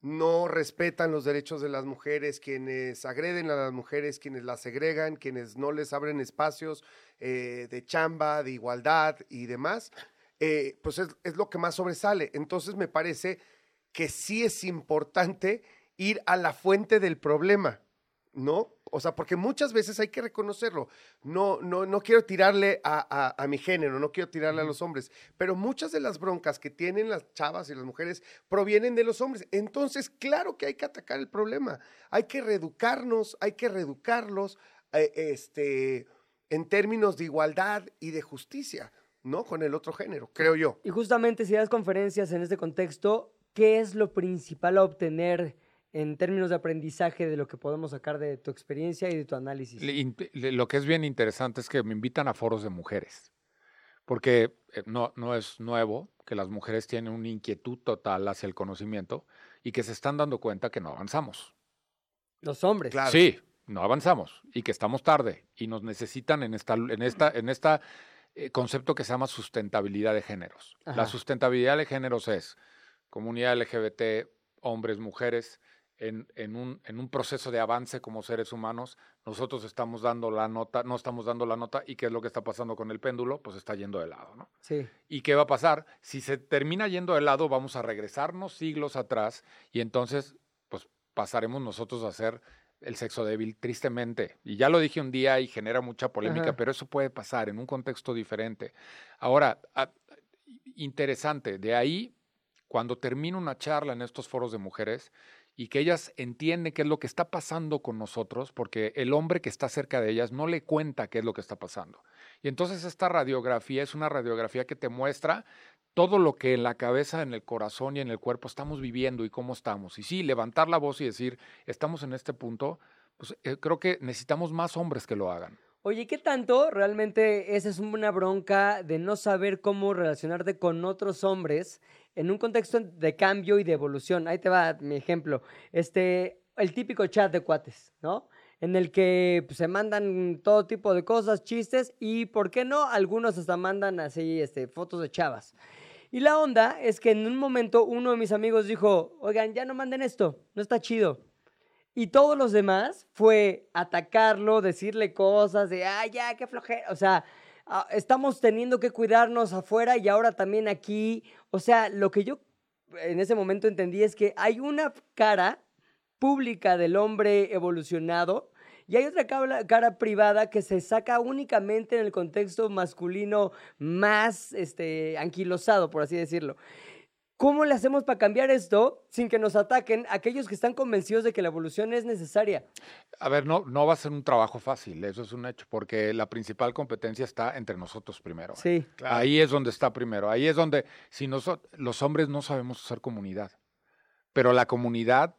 no respetan los derechos de las mujeres, quienes agreden a las mujeres, quienes las segregan, quienes no les abren espacios eh, de chamba, de igualdad y demás, eh, pues es, es lo que más sobresale. Entonces me parece que sí es importante ir a la fuente del problema, ¿no? O sea, porque muchas veces hay que reconocerlo. No, no, no quiero tirarle a, a- a mi género, no quiero tirarle a los hombres, pero muchas de las broncas que tienen las chavas y las mujeres provienen de los hombres. Entonces, claro que hay que atacar el problema. Hay que reeducarnos, hay que reeducarlos eh, este, en términos de igualdad y de justicia, ¿no? Con el otro género, creo yo. Y justamente si das conferencias en este contexto, ¿qué es lo principal a obtener en términos de aprendizaje de lo que podemos sacar de tu experiencia y de tu análisis? Lo que es bien interesante es que me invitan a foros de mujeres, porque eh, no, no es nuevo que las mujeres tienen una inquietud total hacia el conocimiento y que se están dando cuenta que no avanzamos. Los hombres. Claro. Sí, no avanzamos y que estamos tarde y nos necesitan en esta en esta en esta concepto que se llama sustentabilidad de géneros. Ajá. La sustentabilidad de géneros es comunidad LGBT, hombres, mujeres en, en un, en un proceso de avance como seres humanos, nosotros estamos dando la nota, no estamos dando la nota, y qué es lo que está pasando con el péndulo, pues está yendo de lado, ¿no? Sí. ¿Y qué va a pasar? Si se termina yendo de lado, vamos a regresarnos siglos atrás y entonces, pues pasaremos nosotros a ser el sexo débil, tristemente. Y ya lo dije un día y genera mucha polémica, Ajá. pero eso puede pasar en un contexto diferente. Ahora, a- interesante, de ahí, cuando termino una charla en estos foros de mujeres y que ellas entienden qué es lo que está pasando con nosotros, porque el hombre que está cerca de ellas no le cuenta qué es lo que está pasando. Y entonces esta radiografía es una radiografía que te muestra todo lo que en la cabeza, en el corazón y en el cuerpo estamos viviendo y cómo estamos. Y sí, levantar la voz y decir, estamos en este punto, pues eh, creo que necesitamos más hombres que lo hagan. Oye, ¿qué tanto realmente esa es una bronca de no saber cómo relacionarte con otros hombres en un contexto de cambio y de evolución? Ahí te va mi ejemplo. Este, el típico chat de cuates, ¿no? En el que pues, se mandan todo tipo de cosas, chistes y, ¿por qué no? Algunos hasta mandan así este, fotos de chavas. Y la onda es que en un momento uno de mis amigos dijo, oigan, ya no manden esto, no está chido. Y todos los demás fue atacarlo, decirle cosas de, ah, ya, qué flojera. O sea, ah, estamos teniendo que cuidarnos afuera y ahora también aquí. O sea, lo que yo en ese momento entendí es que hay una cara pública del hombre evolucionado y hay otra cara, cara privada que se saca únicamente en el contexto masculino más este, anquilosado, por así decirlo. ¿Cómo le hacemos para cambiar esto sin que nos ataquen aquellos que están convencidos de que la evolución es necesaria? A ver, no, no va a ser un trabajo fácil, eso es un hecho, porque la principal competencia está entre nosotros primero. Sí. Claro. Ahí es donde está primero. Ahí es donde, si noso- los hombres no sabemos hacer comunidad, pero la comunidad,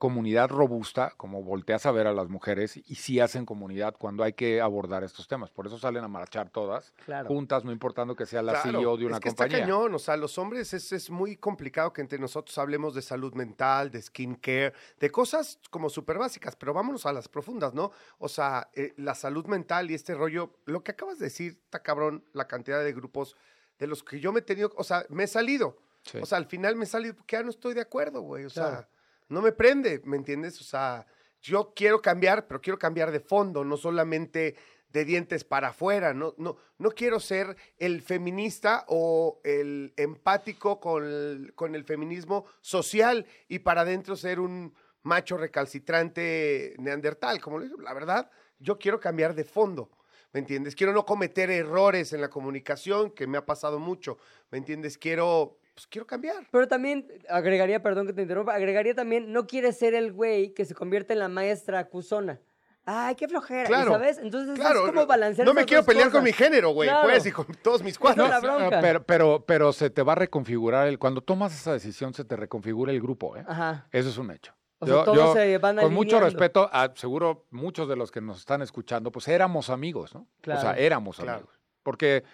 comunidad robusta, como volteas a ver a las mujeres, y sí hacen comunidad cuando hay que abordar estos temas. Por eso salen a marchar todas Claro. juntas, no importando que sea la Claro, CEO de una es que compañía. Está cañón, o sea, los hombres es, es muy complicado que entre nosotros hablemos de salud mental, de skincare, de cosas como súper básicas, pero vámonos a las profundas, ¿no? O sea, eh, la salud mental y este rollo, lo que acabas de decir, está cabrón, la cantidad de grupos de los que yo me he tenido, o sea, me he salido. Sí. O sea, al final me he salido porque ya no estoy de acuerdo, güey. O sea. No me prende, ¿me entiendes? O sea, yo quiero cambiar, pero quiero cambiar de fondo, no solamente de dientes para afuera. No, no, no quiero ser el feminista o el empático con el, con el feminismo social y para adentro ser un macho recalcitrante neandertal. Como la verdad, yo quiero cambiar de fondo. ¿Me entiendes? Quiero no cometer errores en la comunicación, que me ha pasado mucho. ¿Me entiendes? Quiero, pues quiero cambiar. Pero también agregaría, perdón que te interrumpa, agregaría también, no quiere ser el güey que se convierte en la maestra acusona. Ay, qué flojera, ¿y Claro, ¿sabes? Entonces Claro, es como balancear no me quiero pelear con mi género, güey, Claro. pues, y con todos mis No, cuadros. bronca. Pero, pero, pero se te va a reconfigurar el. Cuando tomas esa decisión, se te reconfigura el grupo, ¿eh? Ajá. Eso es un hecho. O sea, todos se van Con mucho respeto, a- seguro muchos de los que nos están escuchando, pues éramos amigos, ¿no? O Claro. sea, éramos Claro. amigos. Porque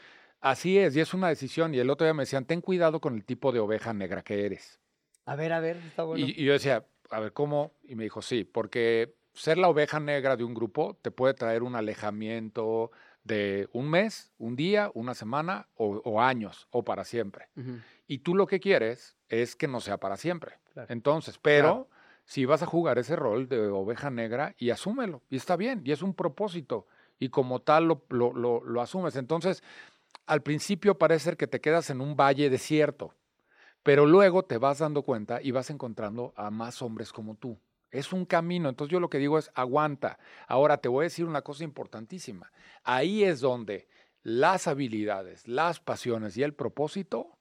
así es, y es una decisión. Y el otro día me decían, ten cuidado con el tipo de oveja negra que eres. A ver, a ver, está bueno. Y, y yo decía, a ver, ¿cómo? Y me dijo, sí, porque ser la oveja negra de un grupo te puede traer un alejamiento de un mes, un día, una semana o, o años o para siempre. Y tú lo que quieres es que no sea para siempre. Claro. Entonces, pero Claro. si vas a jugar ese rol de oveja negra y asúmelo, y está bien, y es un propósito, y como tal lo, lo, lo- lo asumes. Entonces, al principio parece que te quedas en un valle desierto, pero luego te vas dando cuenta y vas encontrando a más hombres como tú. Es un camino, entonces yo lo que digo es aguanta. Ahora te voy a decir una cosa importantísima. Ahí es donde las habilidades, las pasiones y el propósito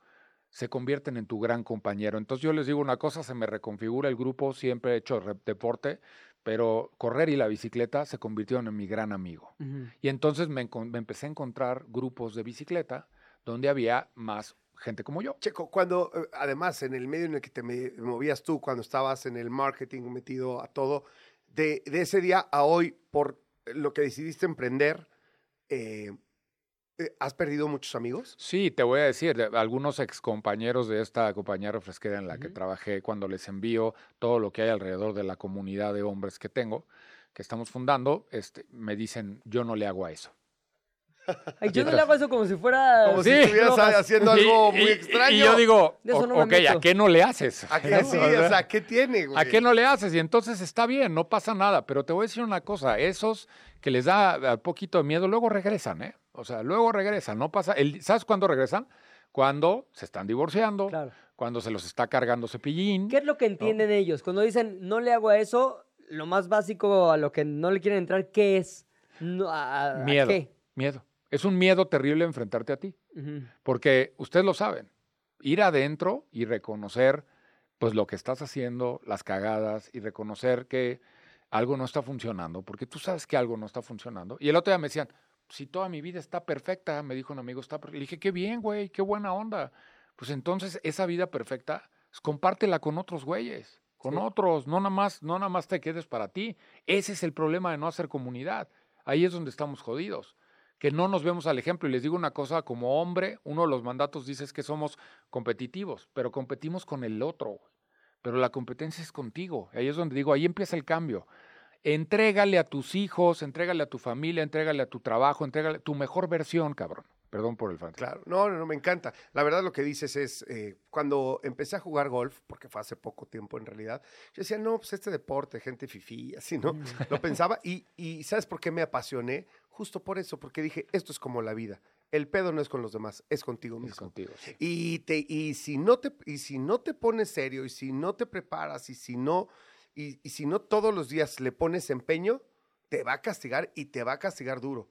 se convierten en tu gran compañero. Entonces yo les digo una cosa, se me reconfigura el grupo, siempre he hecho deporte, pero correr y la bicicleta se convirtieron en mi gran amigo. Y entonces me, empecé a encontrar grupos de bicicleta donde había más gente como yo. Checo, cuando, eh, además, en el medio en el que te movías tú, cuando estabas en el marketing metido a todo, de, de ese día a hoy, por lo que decidiste emprender, eh, ¿has perdido muchos amigos? Sí, te voy a decir, de- algunos excompañeros de esta compañía refresquera en la que trabajé, cuando les envío todo lo que hay alrededor de la comunidad de hombres que tengo, que estamos fundando, este, me dicen, yo no le hago a eso. Ay, yo no le hago eso como si fuera. Como Sí. si estuvieras haciendo algo Y- muy y- extraño. Y yo digo, De eso "O- no me ok, ¿a meto". qué no le haces? ¿A qué sí? O sea, ¿qué tiene, güey? ¿A qué no le haces? Y entonces está bien, no pasa nada. Pero te voy a decir una cosa, esos que les da un poquito de miedo, luego regresan, ¿eh? O sea, luego regresan, no pasa. El, ¿Sabes cuándo regresan? Cuando se están divorciando, Claro. cuando se los está cargando cepillín. ¿Qué es lo que entienden ellos? Cuando dicen no le hago a eso, lo más básico a lo que no le quieren entrar, ¿qué es? No, a- a- ¿a Miedo, qué? miedo. Es un miedo terrible enfrentarte a ti. Porque ustedes lo saben, ir adentro y reconocer pues lo que estás haciendo, las cagadas y reconocer que algo no está funcionando, porque tú sabes que algo no está funcionando. Y el otro día me decían, si toda mi vida está perfecta, me dijo un amigo, está per-". Le dije, qué bien, güey, qué buena onda. Pues entonces esa vida perfecta, pues, compártela con otros güeyes, con Sí. otros, no nada más, no nada más te quedes para ti. Ese es el problema de no hacer comunidad. Ahí es donde estamos jodidos que no nos vemos al ejemplo. Y les digo una cosa, como hombre, uno de los mandatos dice es que somos competitivos, pero competimos con el otro. Pero la competencia es contigo. Ahí es donde digo, ahí empieza el cambio. Entrégale a tus hijos, entrégale a tu familia, entrégale a tu trabajo, entrégale tu mejor versión, cabrón. Perdón por el fan. Claro, no, no, no, me encanta. La verdad lo que dices es, eh, cuando empecé a jugar golf, porque fue hace poco tiempo en realidad, yo decía, no, pues este deporte, gente fifí, así, ¿no? Lo pensaba y, y ¿sabes por qué me apasioné? Justo por eso, porque dije, esto es como la vida. El pedo no es con los demás, es contigo mismo. Es contigo. sí. Y, te, y, si no te, y si no te pones serio, y si no te preparas, y si no, y, y si no todos los días le pones empeño, te va a castigar y te va a castigar duro.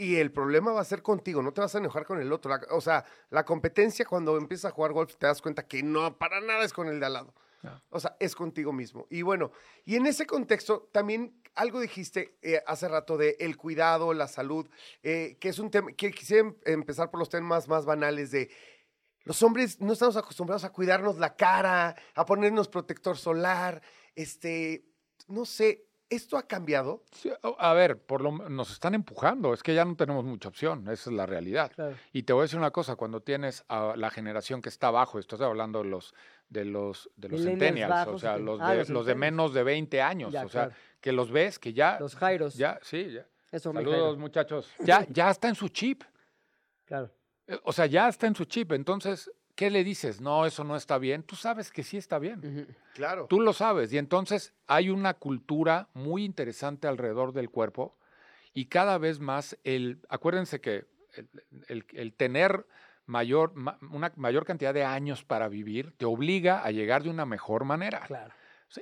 Y el problema va a ser contigo, no te vas a enojar con el otro. La- o sea, la competencia cuando empiezas a jugar golf te das cuenta que no, para nada es con el de al lado. No. O sea, es contigo mismo. Y bueno, y en ese contexto también algo dijiste eh, hace rato de el cuidado, la salud, eh, que es un tema, que quisiera em- empezar por los temas más banales de los hombres no estamos acostumbrados a cuidarnos la cara, a ponernos protector solar, este, no sé, ¿esto ha cambiado? Sí, a- ver, por lo, nos están empujando, es que ya no tenemos mucha opción, esa es la realidad. Claro. Y te voy a decir una cosa, cuando tienes a la generación que está abajo, estoy hablando de los de los de los centennials, o sea, los Ah, de, los los de menos de 20 años, Ya, o sea, claro. que los ves que ya Los Jairos. ya, sí, ya. Eso, Saludos, muchachos. Ya ya está en su chip. Claro. Eh, O sea, ya está en su chip, entonces ¿qué le dices? No, eso no está bien. Tú sabes que sí está bien. Claro. Tú lo sabes. Y entonces hay una cultura muy interesante alrededor del cuerpo y cada vez más el, acuérdense que el, el- el tener mayor, ma- una mayor cantidad de años para vivir te obliga a llegar de una mejor manera. Claro.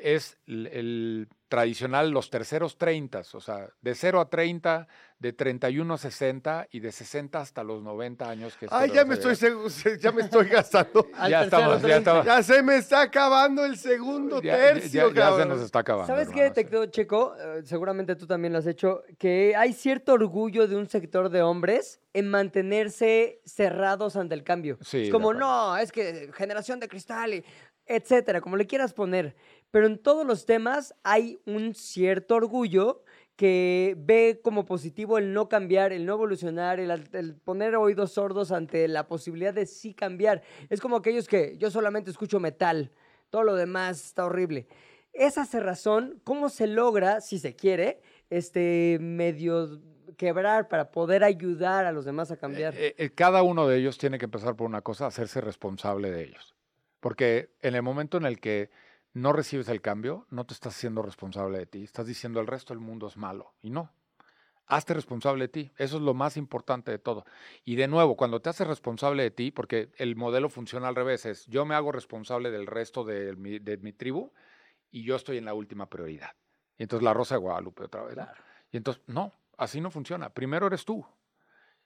Es el, el tradicional, los terceros 30, o sea, de 0 a 30, de 31 a 60 y de 60 hasta los 90 años. Que Ay, ya me estoy, ya me estoy gastando. Ya estamos, ya estamos. Ya se me está acabando el segundo Ya- tercio, ya- ya se nos está acabando. ¿Sabes qué hermano, detectó Checo? Eh, seguramente tú también lo has hecho, que hay cierto orgullo de un sector de hombres en mantenerse cerrados ante el cambio. Sí, es como, no, es que generación de cristal, y etcétera, como le quieras poner. Pero en todos los temas hay un cierto orgullo que ve como positivo el no cambiar, el no evolucionar, el, poner oídos sordos ante la posibilidad de sí cambiar. Es como aquellos que yo solamente escucho metal, todo lo demás está horrible. Esa cerrazón, ¿cómo se logra, si se quiere, este medio quebrar para poder ayudar a los demás a cambiar? Eh, eh, cada uno de ellos tiene que empezar por una cosa, hacerse responsable de ellos. Porque en el momento en el que no recibes el cambio, no te estás haciendo responsable de ti. Estás diciendo el resto del mundo es malo. Y no. Hazte responsable de ti. Eso es lo más importante de todo. Y de nuevo, cuando te haces responsable de ti, porque el modelo funciona al revés, es yo me hago responsable del resto de mi, de mi tribu y yo estoy en la última prioridad. Y entonces la Rosa de Guadalupe otra vez. Claro. Y entonces, no, así no funciona. Primero eres tú.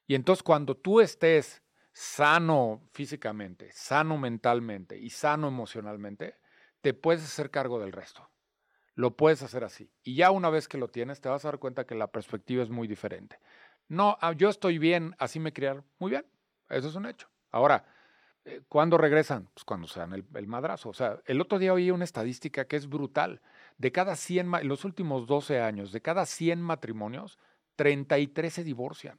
Y entonces cuando tú estés sano físicamente, sano mentalmente y sano emocionalmente, te puedes hacer cargo del resto. Lo puedes hacer así. Y ya una vez que lo tienes, te vas a dar cuenta que la perspectiva es muy diferente. No, ah, yo estoy bien, así me criaron. Muy bien, eso es un hecho. Ahora, eh, ¿cuándo regresan? Pues cuando se dan el, madrazo. O sea, el otro día oí una estadística que es brutal. De cada 100, ma- en los últimos 12 años, de cada 100 matrimonios, 33 se divorcian.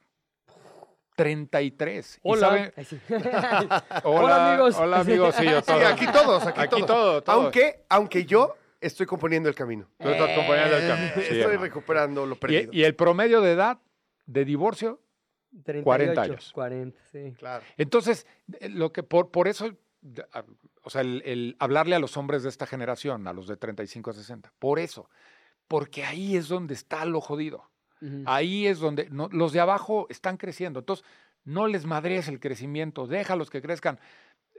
33. ¿Y saben- Ay, sí. Hola, amigos. Hola, amigos. Sí, yo Sí, todo. aquí todos, aquí, Aquí todos. todo, todo. Aunque, aunque yo estoy componiendo el camino. Tú estás acompañando el camino. Sí, estoy hermano. recuperando lo Y, perdido. y el promedio de edad de divorcio 38, 40 años. 40, sí. Claro. Entonces, eh, lo que por, por eso, de- a- o sea, el, el hablarle a los hombres de esta generación, a los de 35 a 60, por eso, porque ahí es donde está lo jodido. Ahí es donde no- los de abajo están creciendo. Entonces, no les madres el crecimiento, déjalos que crezcan.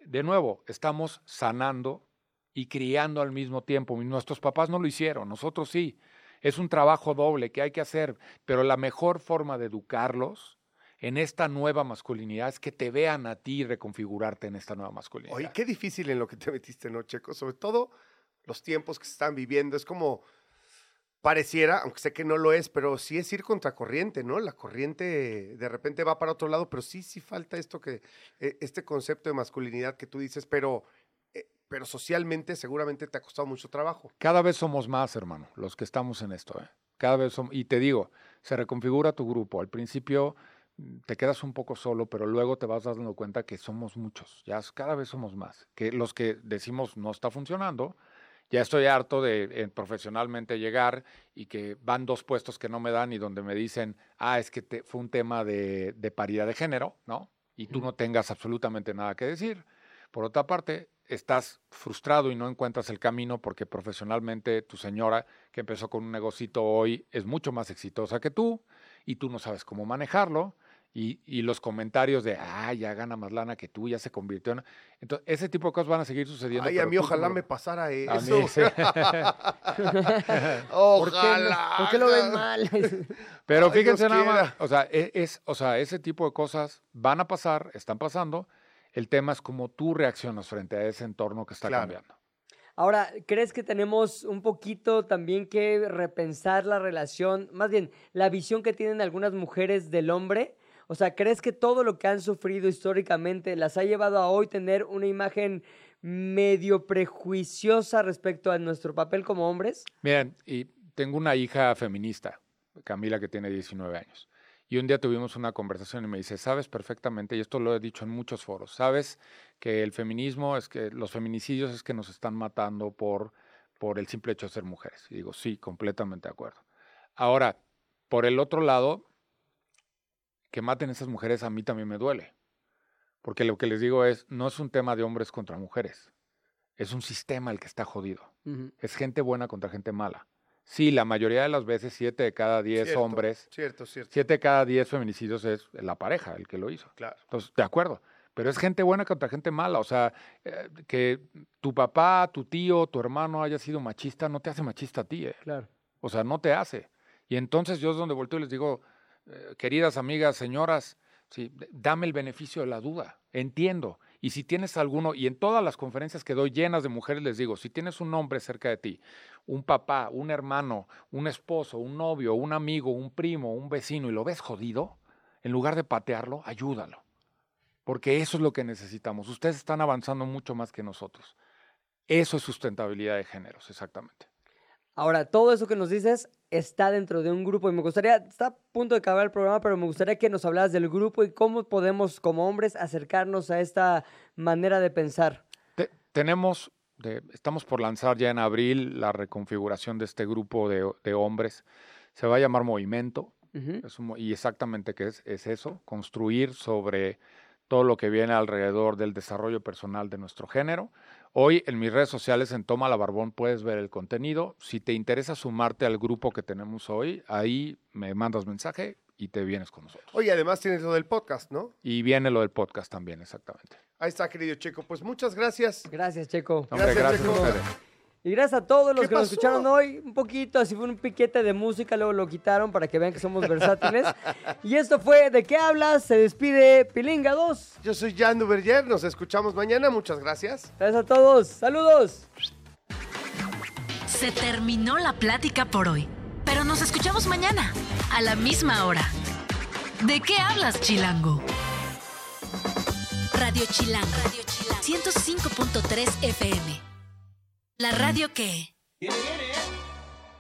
De nuevo, estamos sanando y criando al mismo tiempo. Nuestros papás no lo hicieron, nosotros sí. Es un trabajo doble que hay que hacer, pero la mejor forma de educarlos en esta nueva masculinidad es que te vean a ti reconfigurarte en esta nueva masculinidad. Oye, qué difícil en lo que te metiste, ¿no, Checo? Sobre todo los tiempos que se están viviendo. Es como pareciera, aunque sé que no lo es, pero sí es ir contracorriente, ¿no? La corriente de repente va para otro lado, pero sí, sí falta esto que, eh, este concepto de masculinidad que tú dices, pero, eh, pero socialmente seguramente te ha costado mucho trabajo. Cada vez somos más, hermano, los que estamos en esto. ¿eh? Cada vez somos, y te digo, se reconfigura tu grupo. Al principio mm, te quedas un poco solo, pero luego te vas dando cuenta que somos muchos. Ya cada vez somos más. Que los que decimos no está funcionando, Ya estoy harto de eh, profesionalmente llegar y que van dos puestos que no me dan y donde me dicen, ah, es que te- fue un tema de, de paridad de género, ¿no? Y tú no tengas absolutamente nada que decir. Por otra parte, estás frustrado y no encuentras el camino porque profesionalmente tu señora, que empezó con un negocito hoy, es mucho más exitosa que tú y tú no sabes cómo manejarlo. Y, y los comentarios de, ah, ya gana más lana que tú, ya se convirtió en... Entonces, ese tipo de cosas van a seguir sucediendo. Ay, a pero mí ojalá me pasara A mí, eso. sí. ¿Por qué, no? Ojalá. ¿Por qué lo ven mal? Pero Ay, fíjense Dios nada más, o sea, e- es, o sea, ese tipo de cosas van a pasar, están pasando. El tema es cómo tú reaccionas frente a ese entorno que está Claro. cambiando. Ahora, ¿crees que tenemos un poquito también que repensar la relación, más bien la visión que tienen algunas mujeres del hombre? O sea, ¿crees que todo lo que han sufrido históricamente las ha llevado a hoy tener una imagen medio prejuiciosa respecto a nuestro papel como hombres? Miren, y tengo una hija feminista, Camila, que tiene 19 años. Y un día tuvimos una conversación y me dice, sabes perfectamente, y esto lo he dicho en muchos foros, sabes que el feminismo es que los feminicidios es que nos están matando por, por el simple hecho de ser mujeres. Y digo, sí, completamente de acuerdo. Ahora, por el otro lado, que maten a esas mujeres a mí también me duele. Porque lo que les digo es, no es un tema de hombres contra mujeres. Es un sistema el que está jodido. Es gente buena contra gente mala. Sí, la mayoría de las veces, siete de cada diez Cierto, hombres, Cierto, cierto. siete de cada diez feminicidios es la pareja el que lo hizo. Claro. Entonces, de acuerdo. Pero es gente buena contra gente mala. O sea, eh, que tu papá, tu tío, tu hermano haya sido machista, no te hace machista a ti. eh. Claro. O sea, no te hace. Y entonces yo es donde volteo y les digo, eh, queridas amigas, señoras, sí, dame el beneficio de la duda. Entiendo. Y si tienes alguno, y en todas las conferencias que doy llenas de mujeres les digo, si tienes un hombre cerca de ti, un papá, un hermano, un esposo, un novio, un amigo, un primo, un vecino, y lo ves jodido, en lugar de patearlo, ayúdalo. Porque eso es lo que necesitamos. Ustedes están avanzando mucho más que nosotros. Eso es sustentabilidad de géneros, exactamente. Ahora, todo eso que nos dices está dentro de un grupo y me gustaría, está a punto de acabar el programa, pero me gustaría que nos hablaras del grupo y cómo podemos como hombres acercarnos a esta manera de pensar. Te- tenemos, de- estamos por lanzar ya en abril la reconfiguración de este grupo de, de hombres. Se va a llamar Movimiento. Es un y exactamente qué es, es eso, construir sobre todo lo que viene alrededor del desarrollo personal de nuestro género. Hoy en mis redes sociales en Toma la Barbón puedes ver el contenido. Si te interesa sumarte al grupo que tenemos hoy, ahí me mandas mensaje y te vienes con nosotros. Oye, además tienes lo del podcast, ¿no? Y viene lo del podcast también, exactamente. Ahí está, querido Checo. Pues muchas gracias. Gracias, Checo. Hombre, Gracias, gracias, Checo. a ustedes. Y gracias a todos los ¿Qué que nos escucharon hoy, un poquito, así fue un piquete de música, luego lo quitaron para que vean que somos versátiles. y esto fue ¿De qué hablas? Se despide Pilinga 2. Yo soy Jan Duverger. Nos escuchamos mañana. Muchas gracias. Gracias a todos. Saludos. Se terminó la plática por hoy, pero nos escuchamos mañana, a la misma hora. ¿De qué hablas, Chilango? Radio Chilango. Radio Chilango. 105.3 FM. La radio que...